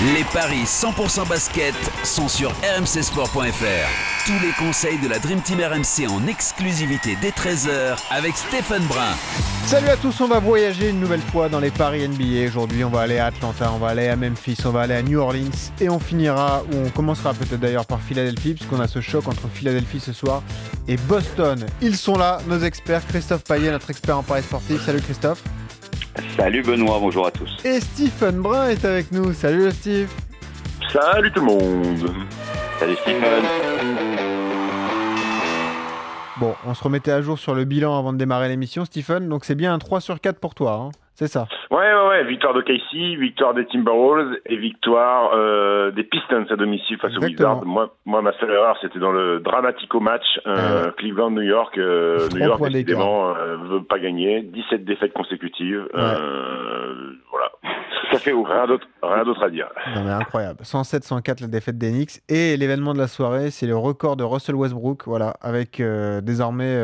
Les paris 100% basket sont sur rmcsport.fr. Tous les conseils de la Dream Team RMC en exclusivité dès 13h avec Stephen Brun. Salut à tous, on va voyager une nouvelle fois dans les paris NBA. Aujourd'hui, on va aller à Atlanta, on va aller à Memphis, on va aller à New Orleans et on finira, ou on commencera peut-être d'ailleurs par Philadelphie, puisqu'on a ce choc entre Philadelphie ce soir et Boston. Ils sont là, nos experts. Christophe Payet, notre expert en paris sportif. Salut Christophe. Salut Benoît, bonjour à tous. Et Stephen Brun est avec nous. Salut Steve. Salut tout le monde. Salut Stephen. Bon, on se remettait à jour sur le bilan avant de démarrer l'émission, Stephen. Donc c'est bien un 3 sur 4 pour toi, hein c'est ça Ouais, ouais, ouais. Victoire de Casey, victoire des Timberwolves et victoire euh, des Pistons à domicile face aux Wizards. Moi, moi, ma seule erreur, c'était dans le dramatico match euh, Cleveland-New York. New York, euh, veut pas gagner. 17 défaites consécutives. Voilà. Ça fait Rien d'autre, rien d'autre à dire. Non, mais incroyable. 107-104 la défaite d'Enix. Et l'événement de la soirée, c'est le record de Russell Westbrook. Voilà, avec désormais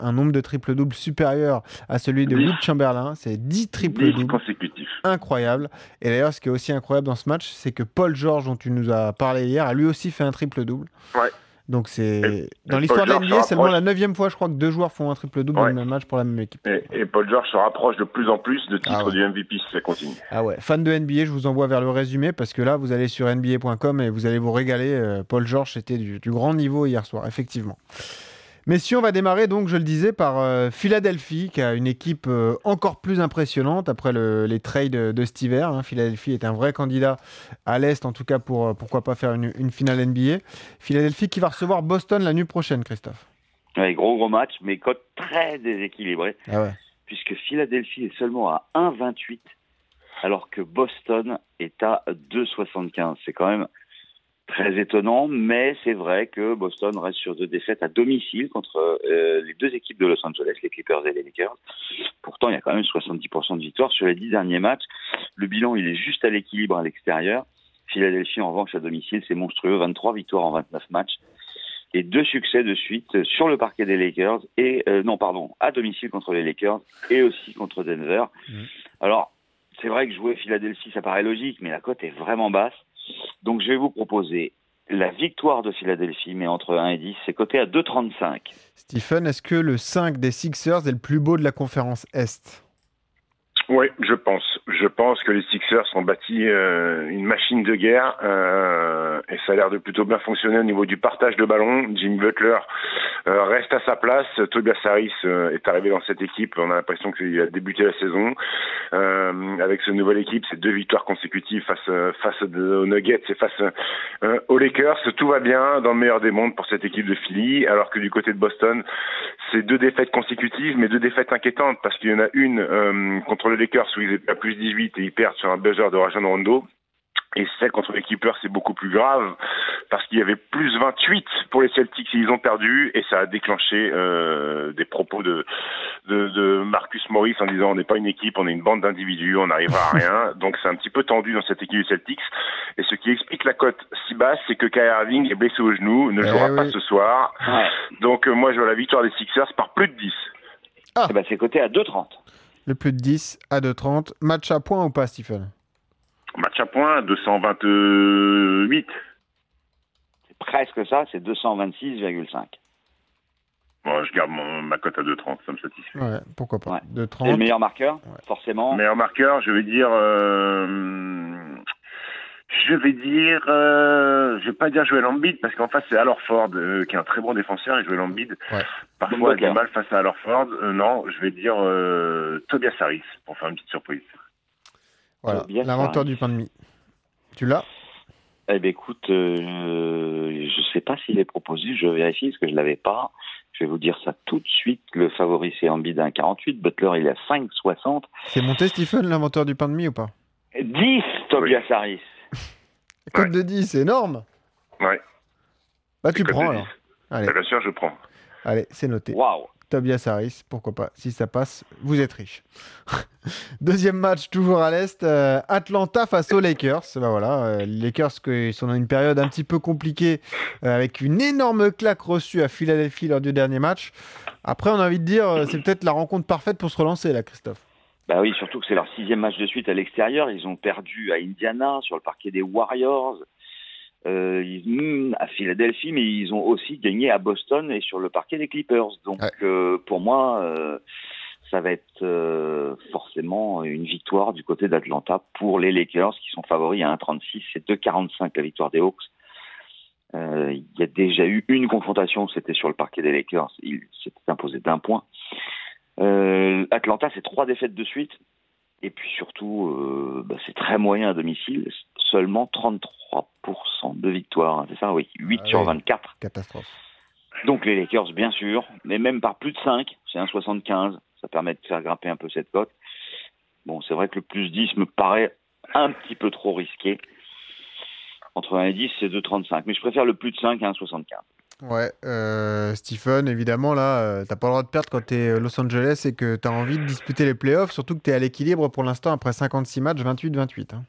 un nombre de triple-doubles supérieur à celui de Will Chamberlain. C'est 10 triple-doubles. consécutifs. Incroyable. Et d'ailleurs, ce qui est aussi incroyable dans ce match, c'est que Paul George, dont tu nous as parlé hier, a lui aussi fait un triple-double. Ouais. Donc c'est dans l'histoire de l'NBA, c'est seulement la neuvième fois, je crois, que deux joueurs font un triple double dans le même match pour la même équipe. Et, Paul George se rapproche de plus en plus de titre ah du MVP si ça continue. Ah ouais, fan de NBA, je vous envoie vers le résumé parce que là, vous allez sur NBA.com et vous allez vous régaler. Euh, Paul George était du, du grand niveau hier soir, effectivement. Mais si on va démarrer, donc, je le disais, par euh, Philadelphie, qui a une équipe euh, encore plus impressionnante après les trades de, cet hiver. Hein. Philadelphie est un vrai candidat à l'Est, en tout cas, pour euh, pourquoi pas faire une, finale NBA. Philadelphie qui va recevoir Boston la nuit prochaine, Christophe. Oui, gros, gros match, mais cote très déséquilibré. Ah puisque Philadelphie est seulement à 1,28, alors que Boston est à 2,75. C'est quand même très étonnant, mais c'est vrai que Boston reste sur deux défaites à domicile contre euh, les deux équipes de Los Angeles, les Clippers et les Lakers. Pourtant, il y a quand même 70% de victoires sur les dix derniers matchs. Le bilan, il est juste à l'équilibre à l'extérieur. Philadelphie, en revanche, à domicile, c'est monstrueux, 23 victoires en 29 matchs et deux succès de suite sur le parquet des Lakers et euh, non pardon à domicile contre les Lakers et aussi contre Denver. Mmh. Alors c'est vrai que jouer Philadelphie ça paraît logique mais la cote est vraiment basse. Donc je vais vous proposer la victoire de Philadelphie, mais entre 1 et 10, c'est coté à 2,35. Stephen, est-ce que le 5 des Sixers est le plus beau de la conférence Est? Oui, je pense. Je pense que les Sixers ont bâti euh, une machine de guerre euh, et ça a l'air de plutôt bien fonctionner au niveau du partage de ballon. Jim Butler euh, reste à sa place. Tobias Harris est arrivé dans cette équipe. On a l'impression qu'il a débuté la saison avec cette nouvelle équipe. C'est deux victoires consécutives face face aux Nuggets et face aux Lakers. Tout va bien dans le meilleur des mondes pour cette équipe de Philly, alors que du côté de Boston, c'est deux défaites consécutives, mais deux défaites inquiétantes parce qu'il y en a une contre le Lakers où ils étaient à plus 18 et ils perdent sur un buzzer de Rajon Rondo. Et celle contre les Clippers, c'est beaucoup plus grave parce qu'il y avait plus 28 pour les Celtics et ils ont perdu et ça a déclenché euh, des propos de, de, de, Marcus Morris en disant on n'est pas une équipe, on est une bande d'individus, on n'arrivera à rien. Donc c'est un petit peu tendu dans cette équipe des Celtics. Et ce qui explique la cote si basse, c'est que Kyrie Irving est blessé au genou, ne eh jouera pas ce soir. Donc euh, moi je vois la victoire des Sixers par plus de 10. Ah. Eh ben, c'est coté à 2,30 le plus de 10 à 2,30. Match à point ou pas, Stephen? Match à point, 228. C'est presque ça, c'est 226,5. Bon, je garde ma cote à 2,30, ça me satisfait. Ouais, pourquoi pas. Ouais. le meilleur marqueur, forcément. Meilleur marqueur, je vais dire. Euh, je vais dire, euh, je vais pas dire Joel Embiid parce qu'en face c'est Alor Ford euh, qui est un très bon défenseur et Joel Embiid ouais. parfois a du mal face à Ford. Euh, non, je vais dire euh, Tobias Harris pour faire une petite surprise. Voilà, l'inventeur du pain de mie. Tu l'as? Eh bien écoute, je sais pas s'il est proposé, je vérifie parce que je l'avais pas. Je vais vous dire ça tout de suite. Le favori c'est Embiid à 1,48. Butler il est à 5,60. C'est monté Stephen, l'inventeur du pain de mie ou pas? 10 Tobias Harris. Cote de 10, c'est énorme. Ouais. Bah, tu prends alors. Allez. Bah, bien sûr, je prends. Allez, c'est noté. Waouh. Tobias Harris, pourquoi pas. Si ça passe, vous êtes riche. Deuxième match, toujours à l'Est. euh, Atlanta face aux Lakers. Ben voilà, euh, les Lakers qui sont dans une période un petit peu compliquée euh, avec une énorme claque reçue à Philadelphie lors du dernier match. Après, on a envie de dire, euh, c'est peut-être la rencontre parfaite pour se relancer là, Christophe. Bah oui, surtout que c'est leur sixième match de suite à l'extérieur. Ils ont perdu à Indiana, sur le parquet des Warriors, euh, à Philadelphie, mais ils ont aussi gagné à Boston et sur le parquet des Clippers. Donc Ouais. euh, pour moi, euh, ça va être forcément une victoire du côté d'Atlanta pour les Lakers qui sont favoris à 1,36 et 2,45 la victoire des Hawks. Il y a déjà eu une confrontation, c'était sur le parquet des Lakers. Il s'était imposé d'un point. Atlanta, c'est trois défaites de suite. Et puis surtout, euh, bah, c'est très moyen à domicile. Seulement 33% de victoire. C'est ça, oui. 8 Ah sur oui. 24. Catastrophe. Donc les Lakers, bien sûr, mais même par plus de 5, c'est un 75, ça permet de faire grimper un peu cette cote. Bon, c'est vrai que le plus 10 me paraît un petit peu trop risqué. Entre 1 et 10, c'est 2,35, mais je préfère le plus de 5 à 1,75. Ouais, euh, Stephen, évidemment, là, euh, t'as pas le droit de perdre quand t'es Los Angeles et que t'as envie de disputer les playoffs, surtout que t'es à l'équilibre pour l'instant après 56 matchs, 28-28. hein.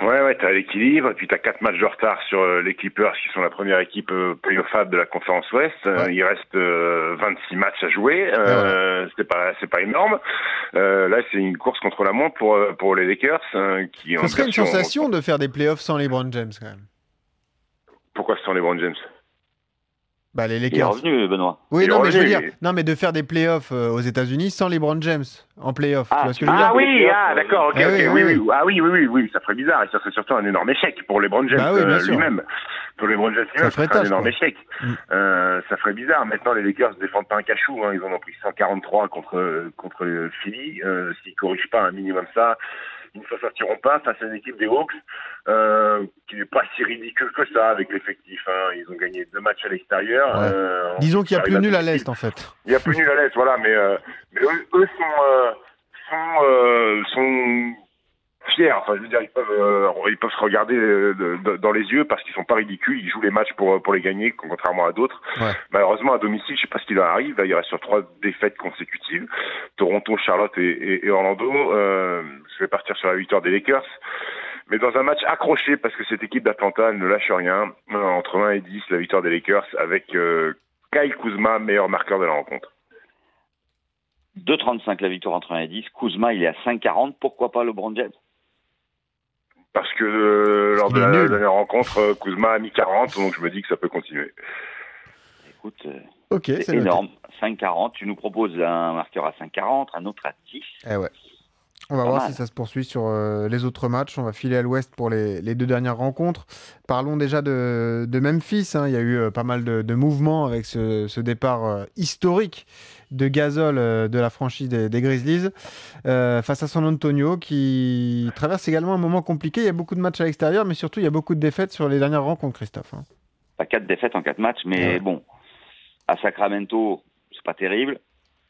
Ouais, ouais, t'as l'équilibre, et puis t'as quatre matchs de retard sur euh, les Clippers, qui sont la première équipe euh, playoffable de la conférence Ouest. Euh, Ouais. il reste euh, 26 matchs à jouer. Euh, C'est pas, c'est pas énorme. Euh, là, c'est une course contre la montre pour euh, pour les Lakers, hein, qui Ce serait une sensation de faire des playoffs sans LeBron James, quand même. Pourquoi les Brown James? Bah, les Il est Lakers. revenu, Benoît. Oui, Il non, mais je veux dire, non, mais de faire des playoffs euh, aux États-Unis sans LeBron James en playoffs. tu Ah, vois ce que je veux dire? Ah oui, ah d'accord, ok, Ah ok, oui, oui, oui, oui, ah oui, oui, oui, oui, ça ferait bizarre et ça serait surtout un énorme échec pour LeBron James Bah euh, lui-même. Pour LeBron James ça ferait ferait un énorme quoi. échec. Mm. Euh, ça ferait bizarre. Maintenant, les Lakers défendent pas un cachou. Hein. Ils en ont pris 143 contre contre Philly. S'ils corrigent pas un minimum ça, ils ne s'en sortiront pas face à une équipe des Hawks euh, qui n'est pas si ridicule que ça avec l'effectif. Hein. Ils ont gagné deux matchs à l'extérieur. Ouais. Euh, Disons qu'il y a plus nul à l'Est, en fait. Il y a plus nul à l'Est, voilà, mais, euh, mais eux, eux sont, euh, sont, euh, sont fiers. Enfin, je veux dire, ils peuvent, euh, ils peuvent se regarder euh, de- de- dans les yeux parce qu'ils sont pas ridicules. Ils jouent les matchs pour, pour les gagner, contrairement à d'autres. Ouais. Malheureusement, à domicile, je sais pas ce qui leur arrive. Là, il reste sur trois défaites consécutives. Toronto, Charlotte et, et- et Orlando. Euh, je vais partir sur la victoire des Lakers. Mais dans un match accroché, parce que cette équipe d'Atlanta ne lâche rien, entre 1 et 10, la victoire des Lakers avec euh, Kyle Kuzma, meilleur marqueur de la rencontre. 2,35 la victoire entre 1 et 10. Kuzma, il est à 5,40. Pourquoi pas LeBron James? Parce que euh, lors de la dernière rencontre, euh, Kuzma a mis 40, donc je me dis que ça peut continuer. Écoute, euh, Ok, c'est énorme. 5,40. Tu nous proposes un marqueur à 5,40, un autre à 10. Eh ouais. On va Pas voir mal. si ça se poursuit sur euh, les autres matchs. On va filer à l'ouest pour les, les deux dernières rencontres. Parlons déjà de, de Memphis. hein. Il y a eu euh, pas mal de, de mouvements avec ce, ce départ euh, historique de Gasol euh, de la franchise des, des Grizzlies euh, face à San Antonio qui traverse également un moment compliqué. Il y a beaucoup de matchs à l'extérieur, mais surtout il y a beaucoup de défaites sur les dernières rencontres, Christophe. hein. Pas 4 défaites en 4 matchs, mais Ouais. bon. À Sacramento, c'est pas terrible.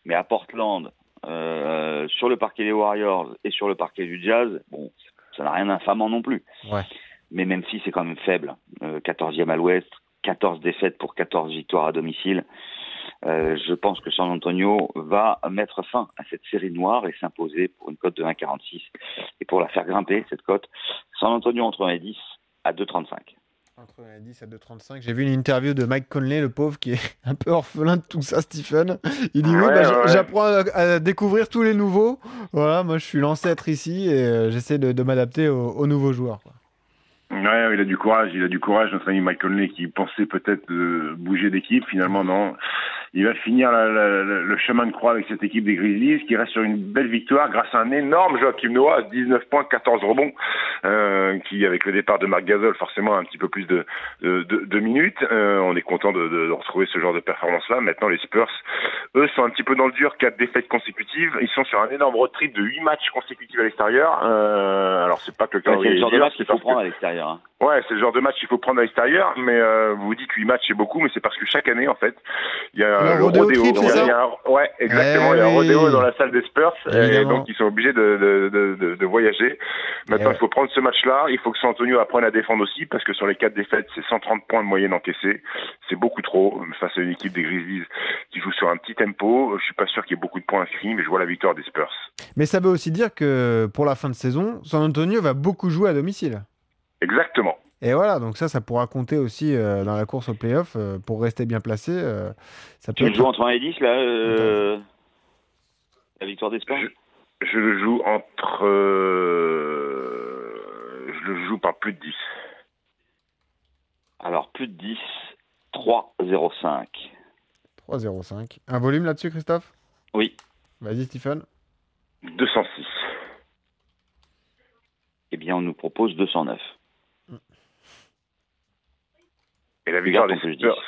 Mais à Portland, euh, sur le parquet des Warriors et sur le parquet du Jazz, bon, ça n'a rien d'infamant non plus. Ouais. Mais Memphis, c'est quand même faible. Euh, 14e à l'ouest, 14 défaites pour 14 victoires à domicile. Euh, je pense que San Antonio va mettre fin à cette série noire et s'imposer pour une cote de 1,46. Et pour la faire grimper, cette cote, San Antonio entre 1 et 10 à 2,35. Entre 1 et 10 à 2,35. J'ai vu une interview de Mike Conley, le pauvre, qui est un peu orphelin de tout ça, Stephen. Il dit Oui, Ouais, bah, ouais. j'apprends à, à découvrir tous les nouveaux. Voilà, moi je suis l'ancêtre ici et euh, j'essaie de, de m'adapter aux, aux nouveaux joueurs. quoi. Ouais, il a du courage, il a du courage, notre ami Mike Conley qui pensait peut-être bouger d'équipe, finalement non. Il va finir le chemin de croix avec cette équipe des Grizzlies qui reste sur une belle victoire grâce à un énorme Joachim Noah, 19 points, 14 rebonds, euh, qui avec le départ de Marc Gasol forcément a un petit peu plus de, de, de- de minutes. Euh, on est content de, retrouver ce genre de performance-là. Maintenant les Spurs, eux, sont un petit peu dans le dur, quatre défaites consécutives. Ils sont sur un énorme road trip de 8 matchs consécutifs à l'extérieur. Euh, alors c'est pas que le Ouais, c'est calendrier le genre est de match qu'il faut prendre à l'extérieur. hein. Ouais, c'est le genre de match qu'il faut prendre à l'extérieur, mais euh, vous dites 8 matchs c'est beaucoup, mais c'est parce que chaque année en fait, il y a Le le rodéo il y a un- ouais, exactement. Eh il y a un oui. rodéo dans la salle des Spurs, et donc ils sont obligés de, de, de, de, de voyager. Maintenant, Eh il faut prendre ce match-là. Il faut que San Antonio apprenne à défendre aussi, parce que sur les quatre défaites, c'est 130 points de moyenne encaissés. C'est beaucoup trop face à une équipe des Grizzlies qui joue sur un petit tempo. Je suis pas sûr qu'il y ait beaucoup de points inscrits, mais je vois la victoire des Spurs. Mais ça veut aussi dire que pour la fin de saison, San Antonio va beaucoup jouer à domicile. Exactement. Et voilà, donc ça, ça pourra compter aussi euh, dans la course au playoff euh, pour rester bien placé. euh, ça peut Tu le être- joues entre 1 et 10, là euh, La victoire des Spurs Je- Je le joue entre. euh, je le joue par plus de 10. Alors, plus de 10, 3-0-5. 3-0-5. Un volume là-dessus, Christophe? Oui. Vas-y, Stephen. 206. Eh bien, on nous propose 209. Et la victoire des Spurs.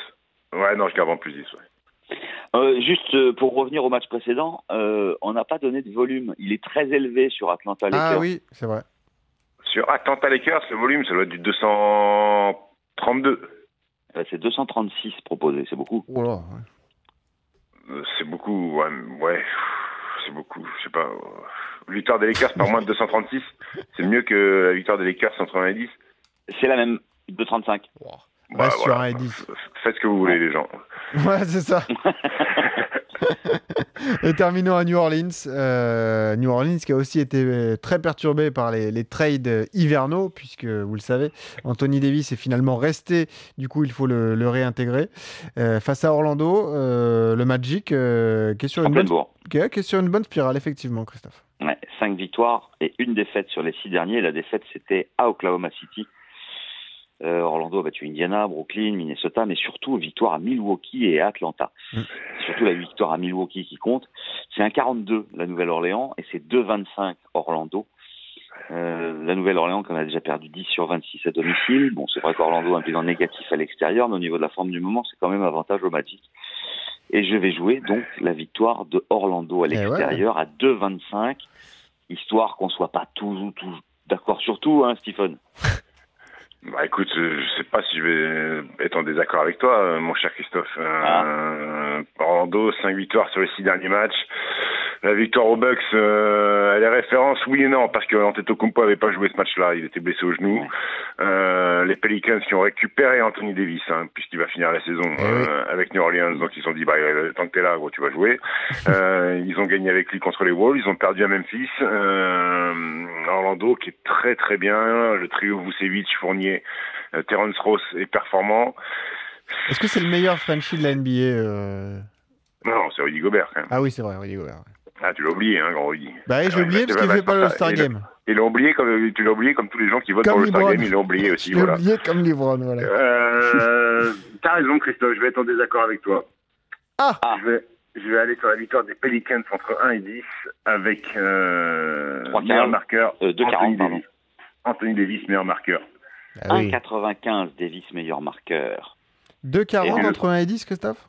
Ouais, non, je garde en plus 10. Ouais. Euh, juste euh, pour revenir au match précédent, euh, on n'a pas donné de volume. Il est très élevé sur Atlanta Lakers. Ah oui, c'est vrai. Sur Atlanta Lakers, le volume, ça doit être du 232. Euh, c'est 236 proposé, c'est beaucoup. Oh là, ouais. Euh, C'est beaucoup, ouais, ouais, c'est beaucoup, je sais pas. euh, Victoire des Lakers par moins de 236, c'est mieux que la victoire des Lakers 190. C'est la même, 235. Bah, sur voilà. un et 10. Faites ce que vous voulez, les gens. Ouais, c'est ça. Et terminons à New Orleans. Euh, New Orleans qui a aussi été euh, très perturbé par les, les trades hivernaux, puisque vous le savez, Anthony Davis est finalement resté. Du coup, il faut le, le réintégrer. Euh, face à Orlando, euh, le Magic qui, est sur En une bonne, bourre. qui est- qui est sur une bonne spirale, effectivement, Christophe. Ouais, 5 victoires et une défaite sur les six derniers. La défaite, c'était à Oklahoma City. Euh, Orlando a battu Indiana, Brooklyn, Minnesota, mais surtout victoire à Milwaukee et à Atlanta. Mm. C'est Surtout la victoire à Milwaukee qui compte. C'est un 42 la Nouvelle-Orléans et c'est 2-25 Orlando. Euh, la Nouvelle-Orléans, qu'on a déjà perdu 10 sur 26 à domicile. Bon, c'est vrai qu'Orlando a un bilan négatif à l'extérieur, mais au niveau de la forme du moment, c'est quand même avantage au Magic. Et je vais jouer donc la victoire de Orlando à Eh ouais. l'extérieur à 2-25, histoire qu'on soit pas tous tous d'accord sur tout, hein, Stephen. Bah écoute, euh, je sais pas si je vais être en désaccord avec toi, euh, mon cher Christophe. Euh, Orlando, 5 victoires sur les 6 derniers matchs. La victoire aux Bucks, euh, elle est référence, oui et non, parce que Antetokounmpo avait pas joué ce match-là, il était blessé au genou. Euh, les Pelicans qui ont récupéré Anthony Davis, hein, puisqu'il va finir la saison Eh euh, avec New Orleans, donc ils se sont dit, bah, euh, tant que t'es là, gros, tu vas jouer. Euh, ils ont gagné avec lui contre les Wolves, ils ont perdu à Memphis. Euh, Orlando qui est très très bien, le trio Vucevic, Fournier, euh, Terrence Ross est performant. Est-ce que c'est le meilleur Frenchie de la NBA euh? Non, c'est Rudy Gobert quand même. Ah oui, c'est vrai, Rudy Gobert. ouais. Ah, tu l'as oublié, hein, grand Rudy. Bah oui, je l'ai Ouais, oublié parce qu'il bah, fait pas le Star il- Game. Ils l'ont oublié comme tu l'as oublié comme tous les gens qui votent Comme pour le Star. Game, ils l'ont oublié aussi. L'ai Voilà. oublié comme Lebron, voilà. Euh, T'as raison, Christophe, je vais être en désaccord avec toi. Ah Ah. Je vais, je vais aller sur la victoire des Pelicans entre 1 et 10 avec euh, 3,40. meilleur marqueur. Euh, 2,40, Anthony pardon. Davis. Anthony Davis, meilleur marqueur. Ah oui. 1,95 Davis, meilleur marqueur. 2,40 Et le- entre 1 et 10, Christophe?